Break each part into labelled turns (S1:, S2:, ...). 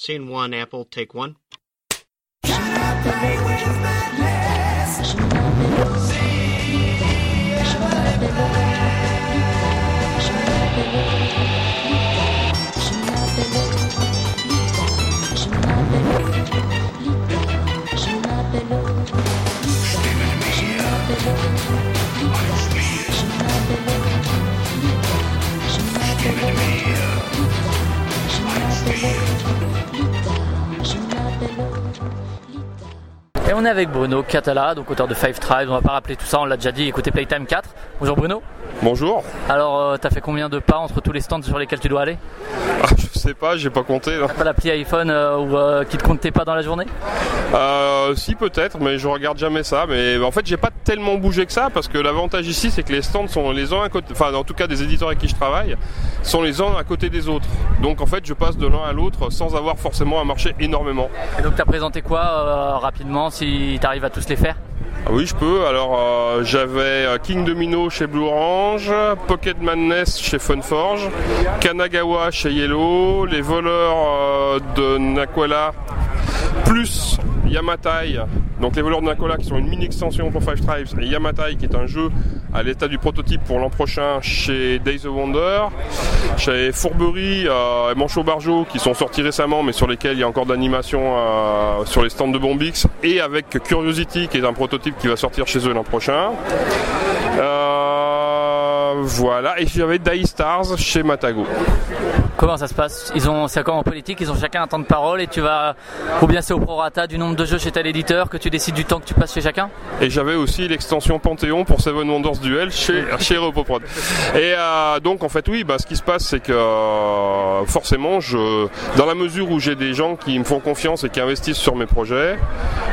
S1: Scene one, Apple, take one. Give it to me.
S2: Little Et on est avec Bruno Catala, donc auteur de Five Tribes. On va pas rappeler tout ça, on l'a déjà dit. Écoutez Playtime 4. Bonjour Bruno.
S3: Bonjour.
S2: Alors, euh, t'as fait combien de pas entre tous les stands sur lesquels tu dois aller?
S3: Ah, je sais pas, j'ai pas compté. là.
S2: Pas l'appli iPhone euh, ou euh, qui te compte tes pas dans la journée?
S3: Euh, si peut-être, mais je regarde jamais ça. Mais en fait, j'ai pas tellement bougé que ça parce que l'avantage ici, c'est que les stands sont les uns à côté, enfin en tout cas des éditeurs avec qui je travaille, sont les uns à côté des autres. Donc en fait, je passe de l'un à l'autre sans avoir forcément à marcher énormément.
S2: Et donc t'as présenté quoi euh, rapidement si t'arrives à tous les faire
S3: Ah oui, je peux. Alors euh, j'avais euh, King Domino chez Blue Orange, Pocket Madness chez Funforge, Kanagawa chez Yellow, les voleurs euh, de Nakola, plus Yamatai. Donc les voleurs de Nakola qui sont une mini extension pour Five Tribes et Yamatai qui est un jeu à l'état du prototype pour l'an prochain chez Days of Wonder, chez Fourberie euh, et Manchot Barjo qui sont sortis récemment mais sur lesquels il y a encore d'animation euh, sur les stands de Bombix et avec Curiosity qui est un prototype qui va sortir chez eux l'an prochain. Euh, voilà, et j'avais Die Stars chez Matago.
S2: Comment ça se passe Ils ont, c'est comme en politique, ils ont chacun un temps de parole et tu vas, ou bien c'est au prorata du nombre de jeux chez tel éditeur que tu décides du temps que tu passes chez chacun
S3: Et j'avais aussi l'extension Panthéon pour Seven Wonders Duel chez, chez Repoprod. Et euh, donc en fait oui, bah, ce qui se passe c'est que euh, forcément, je, dans la mesure où j'ai des gens qui me font confiance et qui investissent sur mes projets,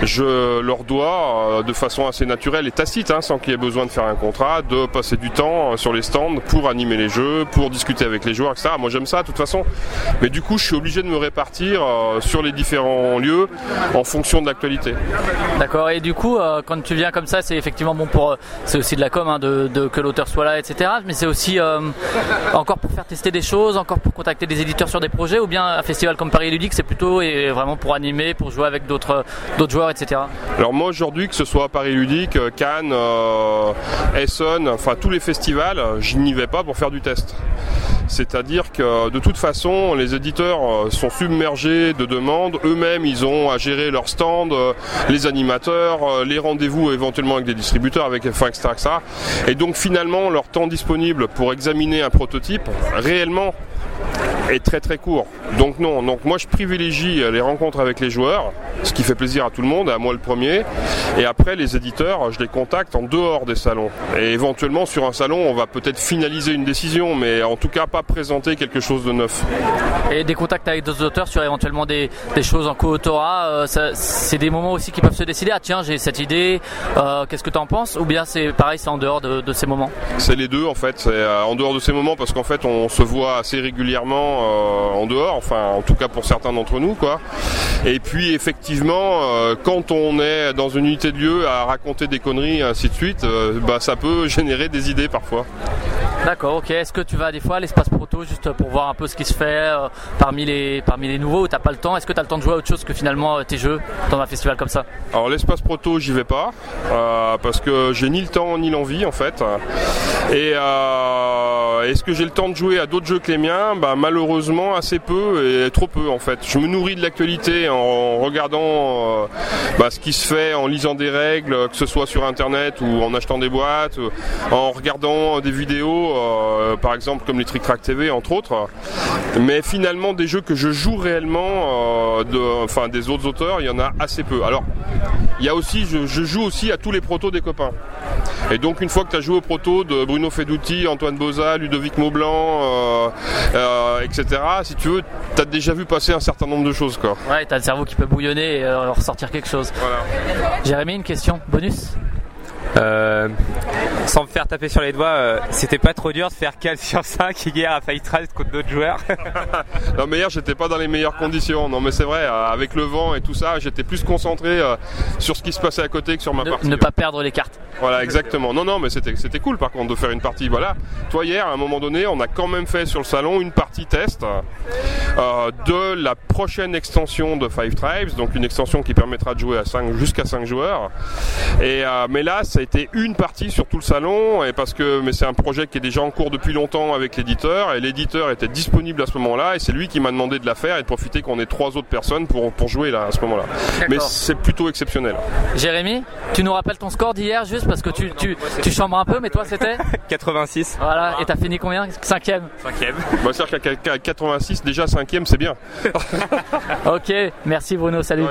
S3: je leur dois euh, de façon assez naturelle et tacite, hein, sans qu'il y ait besoin de faire un contrat, de passer du temps sur les stands pour animer les jeux, pour discuter avec les joueurs, etc. Moi j'aime ça de toute façon. Mais du coup je suis obligé de me répartir euh, sur les différents lieux en fonction de l'actualité.
S2: D'accord. Et du coup, euh, quand tu viens comme ça, c'est effectivement bon pour, euh, c'est aussi de la com, hein, de, de- que l'auteur soit là, etc. Mais c'est aussi encore pour faire tester des choses, encore pour contacter des éditeurs sur des projets, ou bien un festival comme Paris Ludique, c'est plutôt et vraiment pour animer, pour jouer avec d'autres d'autres joueurs, etc.
S3: Alors moi aujourd'hui, que ce soit Paris Ludique, Cannes, Essen, enfin tous les festivals, je n'y vais pas pour faire du test. C'est-à-dire que de toute façon, les éditeurs euh, sont submergés de demandes. Eux-mêmes, ils ont à gérer leur stand, euh, les animateurs, euh, les rendez-vous éventuellement avec des distributeurs, avec enfin, etc. Et donc finalement, leur temps disponible pour examiner un prototype, réellement, est très très court. Donc non, donc moi je privilégie les rencontres avec les joueurs, ce qui fait plaisir à tout le monde, à moi le premier. Et après les éditeurs, je les contacte en dehors des salons. Et éventuellement sur un salon, on va peut-être finaliser une décision, mais en tout cas pas présenter quelque chose de neuf.
S2: Et des contacts avec d'autres auteurs sur éventuellement des, des choses en co-autorat, euh, c'est des moments aussi qui peuvent se décider. Ah tiens, j'ai cette idée, euh, qu'est-ce que tu en penses? Ou bien c'est pareil, c'est en dehors de, de ces moments?
S3: C'est les deux en fait, c'est euh, en dehors de ces moments parce qu'en fait on se voit assez régulièrement euh, en dehors, enfin en tout cas pour certains d'entre nous quoi. Et puis effectivement, euh, quand on est dans une unité de lieu à raconter des conneries ainsi de suite, euh, bah, ça peut générer des idées parfois.
S2: D'accord, ok. Est-ce que tu vas des fois à l'espace juste pour voir un peu ce qui se fait euh, parmi les parmi les nouveaux ou t'as pas le temps Est-ce que t'as le temps de jouer à autre chose que finalement euh, tes jeux dans un festival comme ça
S3: Alors l'espace proto, j'y vais pas euh, parce que j'ai ni le temps ni l'envie en fait. Et est-ce que j'ai le temps de jouer à d'autres jeux que les miens? Bah malheureusement assez peu et trop peu en fait. Je me nourris de l'actualité en regardant bah, ce qui se fait, en lisant des règles, que ce soit sur internet ou en achetant des boîtes, en regardant des vidéos, par exemple comme les Trick Track TV entre autres. Mais finalement des jeux que je joue réellement, euh, de, enfin des autres auteurs, il y en a assez peu. Alors il y a aussi, je, je joue aussi à tous les protos des copains. Et donc une fois que tu as joué au proto de Bruno Feduti, Antoine Boza, Ludovic Maublanc, euh, euh, etc., si tu veux, tu as déjà vu passer un certain nombre de choses. Quoi.
S2: Ouais, t'as le cerveau qui peut bouillonner et ressortir quelque chose.
S3: Voilà.
S2: Jérémy, une question bonus?
S1: Euh, sans me faire taper sur les doigts, euh, c'était pas trop dur de faire 4 sur 5 hier à Fight contre d'autres joueurs.
S3: non mais hier j'étais pas dans les meilleures conditions. Non mais c'est vrai, euh, avec le vent et tout ça, j'étais plus concentré sur ce qui se passait à côté que sur ma partie.
S2: Ne pas perdre les cartes.
S3: Voilà exactement. Non non mais c'était c'était cool par contre de faire une partie. Voilà. Toi hier à un moment donné, on a quand même fait sur le salon une partie test de la prochaine extension de Five Tribes, donc une extension qui permettra de jouer à 5 jusqu'à 5 joueurs. Et mais là ça a été une partie sur tout le salon et parce que mais c'est un projet qui est déjà en cours depuis longtemps avec l'éditeur et l'éditeur était disponible à ce moment-là et c'est lui qui m'a demandé de la faire et de profiter qu'on ait trois autres personnes pour, pour jouer là à ce moment-là. Mais c'est plutôt exceptionnel.
S2: Jérémy, tu nous rappelles ton score d'hier juste parce que tu, tu, tu chambres un peu mais toi c'était
S1: 86.
S2: Voilà, et t'as fini combien? Cinquième
S1: Cinquième.
S3: Bah, c'est-à-dire qu'à 86 déjà cinquième c'est bien.
S2: ok, merci Bruno, salut.